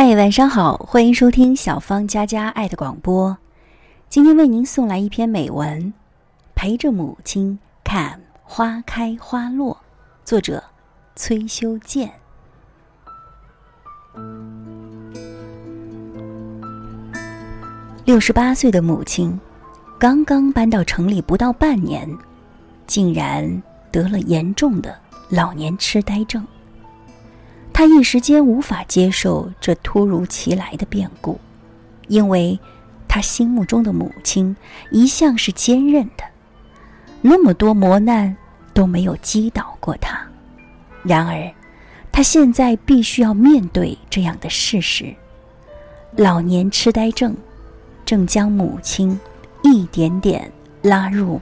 嗨，晚上好，欢迎收听小芳佳佳爱的广播。今天为您送来一篇美文，《陪着母亲看花开花落》，作者崔修建。六十八岁的母亲，刚刚搬到城里不到半年，竟然得了严重的老年痴呆症。他一时间无法接受这突如其来的变故，因为他心目中的母亲一向是坚韧的，那么多磨难都没有击倒过他。然而，他现在必须要面对这样的事实：老年痴呆症正将母亲一点点拉入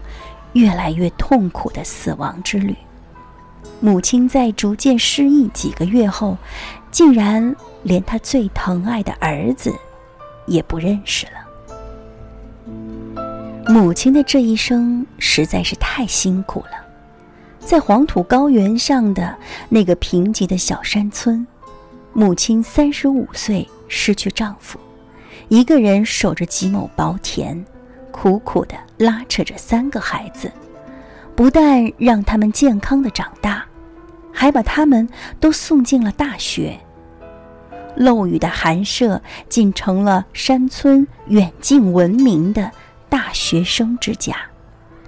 越来越痛苦的死亡之旅。母亲在逐渐失忆几个月后，竟然连他最疼爱的儿子也不认识了。母亲的这一生实在是太辛苦了，在黄土高原上的那个贫瘠的小山村，母亲三十五岁失去丈夫，一个人守着几亩薄田，苦苦的拉扯着三个孩子。不但让他们健康的长大，还把他们都送进了大学。漏雨的寒舍竟成了山村远近闻名的大学生之家，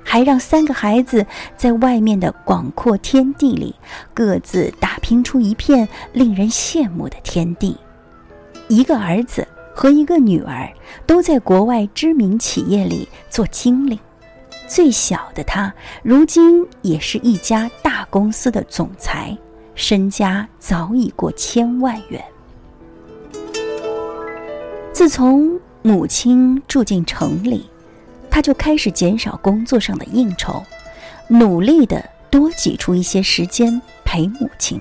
还让三个孩子在外面的广阔天地里各自打拼出一片令人羡慕的天地。一个儿子和一个女儿都在国外知名企业里做经理。最小的他，如今也是一家大公司的总裁，身家早已过千万元。自从母亲住进城里，他就开始减少工作上的应酬，努力的多挤出一些时间陪母亲。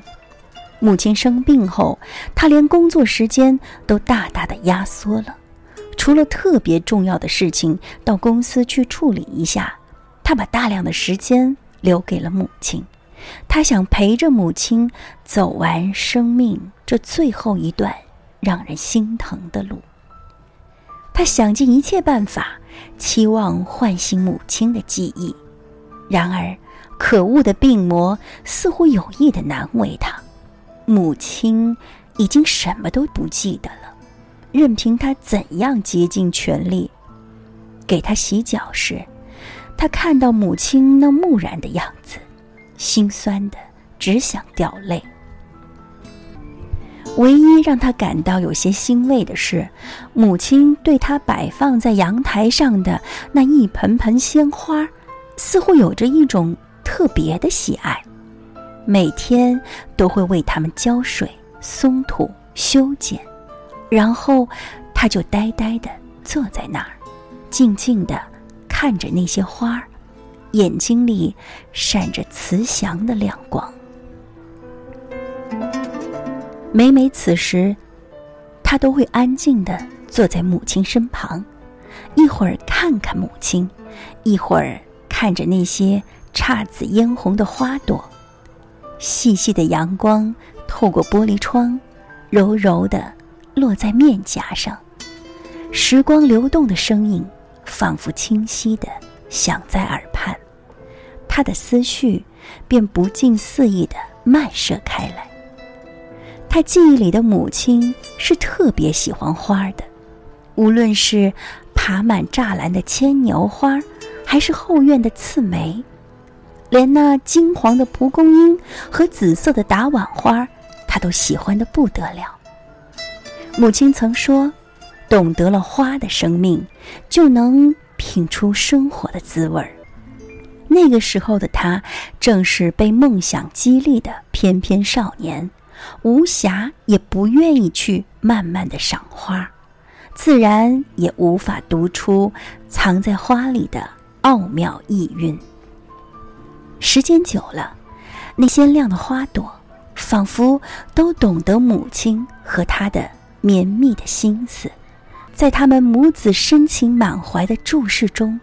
母亲生病后，他连工作时间都大大的压缩了。除了特别重要的事情，到公司去处理一下，他把大量的时间留给了母亲。他想陪着母亲走完生命这最后一段让人心疼的路。他想尽一切办法，期望唤醒母亲的记忆。然而，可恶的病魔似乎有意的难为他。母亲已经什么都不记得了。任凭他怎样竭尽全力给他洗脚时，他看到母亲那木然的样子，心酸的只想掉泪。唯一让他感到有些欣慰的是，母亲对他摆放在阳台上的那一盆盆鲜花，似乎有着一种特别的喜爱，每天都会为它们浇水、松土、修剪。然后，他就呆呆地坐在那儿，静静地看着那些花儿，眼睛里闪着慈祥的亮光。每每此时，他都会安静地坐在母亲身旁，一会儿看看母亲，一会儿看着那些姹紫嫣红的花朵。细细的阳光透过玻璃窗，柔柔地。落在面颊上，时光流动的声音，仿佛清晰的响在耳畔，他的思绪便不尽肆意的漫射开来。他记忆里的母亲是特别喜欢花的，无论是爬满栅栏的牵牛花，还是后院的刺梅，连那金黄的蒲公英和紫色的打碗花，他都喜欢的不得了。母亲曾说：“懂得了花的生命，就能品出生活的滋味儿。”那个时候的他，正是被梦想激励的翩翩少年，无暇也不愿意去慢慢的赏花，自然也无法读出藏在花里的奥妙意蕴。时间久了，那鲜亮的花朵，仿佛都懂得母亲和他的。绵密的心思，在他们母子深情满怀的注视中，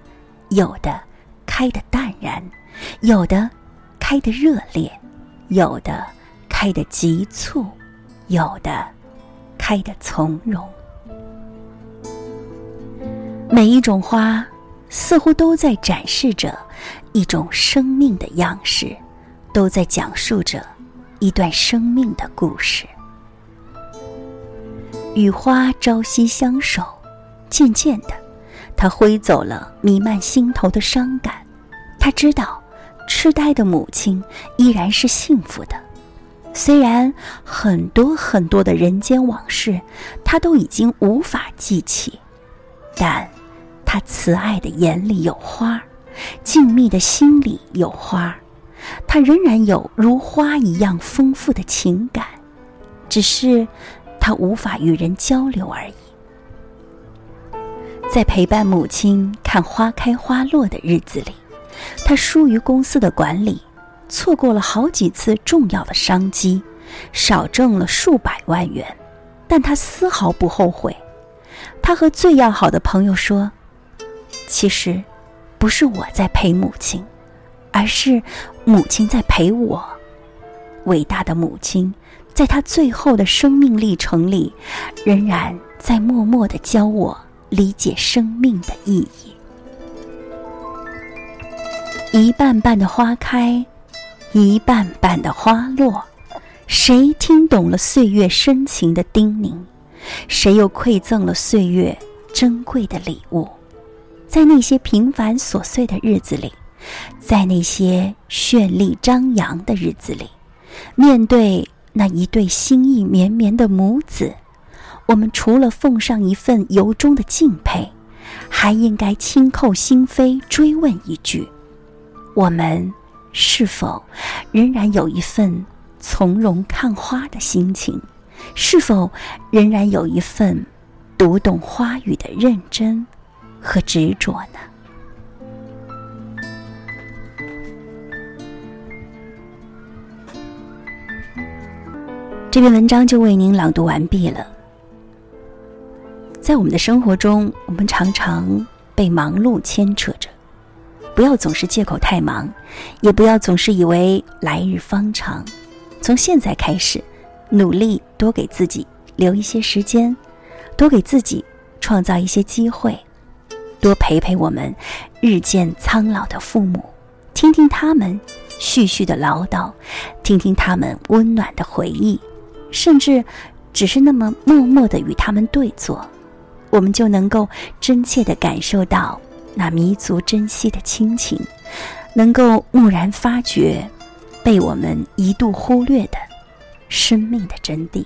有的开得淡然，有的开得热烈，有的开得急促，有的开得从容。每一种花，似乎都在展示着一种生命的样式，都在讲述着一段生命的故事。与花朝夕相守，渐渐的，他挥走了弥漫心头的伤感。他知道，痴呆的母亲依然是幸福的。虽然很多很多的人间往事，他都已经无法记起，但，他慈爱的眼里有花，静谧的心里有花，他仍然有如花一样丰富的情感，只是他无法与人交流而已。在陪伴母亲看花开花落的日子里，他疏于公司的管理。错过了好几次重要的商机，少挣了数百万元，但他丝毫不后悔。他和最要好的朋友说：“其实，不是我在陪母亲，而是母亲在陪我。伟大的母亲，在他最后的生命历程里，仍然在默默的教我理解生命的意义。一瓣瓣的花开。”一瓣瓣的花落，谁听懂了岁月深情的叮咛？谁又馈赠了岁月珍贵的礼物？在那些平凡琐碎的日子里，在那些绚丽张扬的日子里，面对那一对心意绵绵的母子，我们除了奉上一份由衷的敬佩，还应该轻叩心扉，追问一句：我们？是否仍然有一份从容看花的心情？是否仍然有一份读懂花语的认真和执着呢？这篇文章就为您朗读完毕了。在我们的生活中，我们常常被忙碌牵扯着。不要总是借口太忙，也不要总是以为来日方长。从现在开始，努力多给自己留一些时间，多给自己创造一些机会，多陪陪我们日渐苍老的父母，听听他们絮絮的唠叨，听听他们温暖的回忆，甚至只是那么默默的与他们对坐，我们就能够真切的感受到。那弥足珍惜的亲情，能够蓦然发觉，被我们一度忽略的生命的真谛。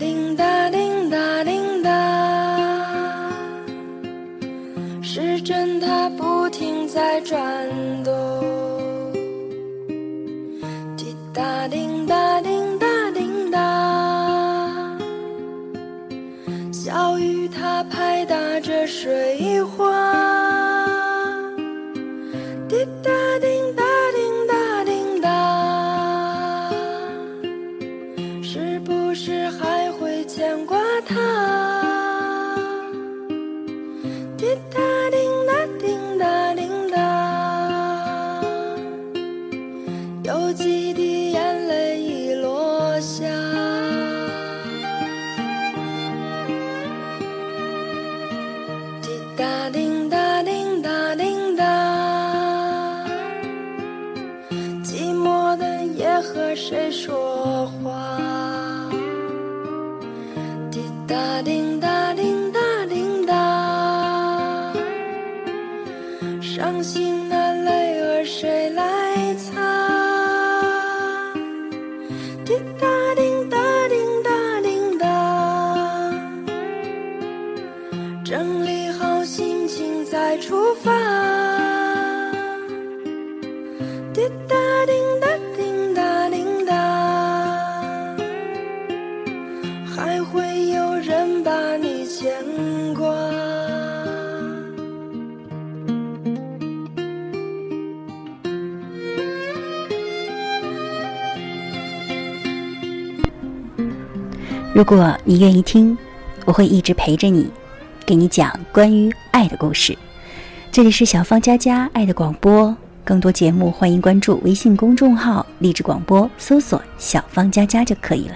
水伤心的如果你愿意听，我会一直陪着你，给你讲关于爱的故事。这里是小芳佳佳爱的广播，更多节目欢迎关注微信公众号“励志广播”，搜索“小芳佳佳”就可以了。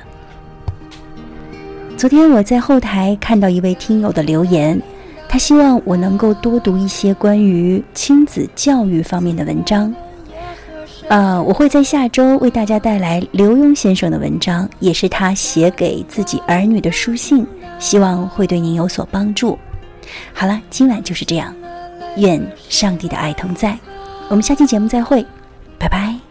昨天我在后台看到一位听友的留言，他希望我能够多读一些关于亲子教育方面的文章。呃，我会在下周为大家带来刘墉先生的文章，也是他写给自己儿女的书信，希望会对您有所帮助。好了，今晚就是这样，愿上帝的爱同在，我们下期节目再会，拜拜。